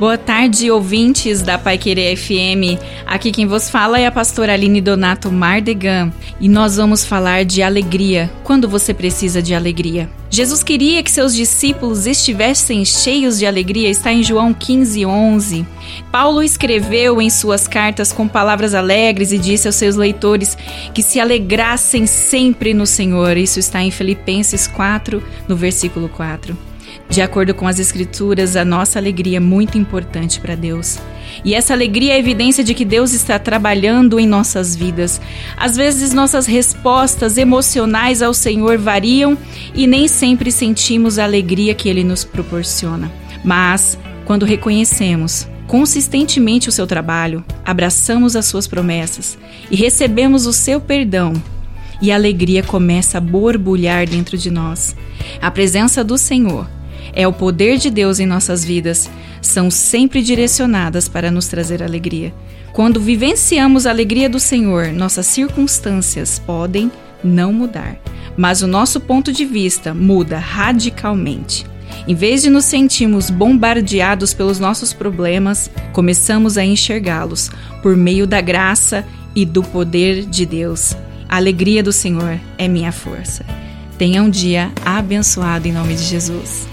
Boa tarde, ouvintes da Pai Querer FM. Aqui quem vos fala é a pastora Aline Donato Mardegan e nós vamos falar de alegria quando você precisa de alegria. Jesus queria que seus discípulos estivessem cheios de alegria, está em João 15, 11. Paulo escreveu em suas cartas com palavras alegres e disse aos seus leitores que se alegrassem sempre no Senhor. Isso está em Filipenses 4, no versículo 4. De acordo com as Escrituras, a nossa alegria é muito importante para Deus. E essa alegria é evidência de que Deus está trabalhando em nossas vidas. Às vezes, nossas respostas emocionais ao Senhor variam e nem sempre sentimos a alegria que Ele nos proporciona. Mas, quando reconhecemos consistentemente o seu trabalho, abraçamos as suas promessas e recebemos o seu perdão, e a alegria começa a borbulhar dentro de nós. A presença do Senhor é o poder de Deus em nossas vidas, são sempre direcionadas para nos trazer alegria. Quando vivenciamos a alegria do Senhor, nossas circunstâncias podem não mudar, mas o nosso ponto de vista muda radicalmente. Em vez de nos sentirmos bombardeados pelos nossos problemas, começamos a enxergá-los por meio da graça e do poder de Deus. A alegria do Senhor é minha força. Tenha um dia abençoado em nome de Jesus.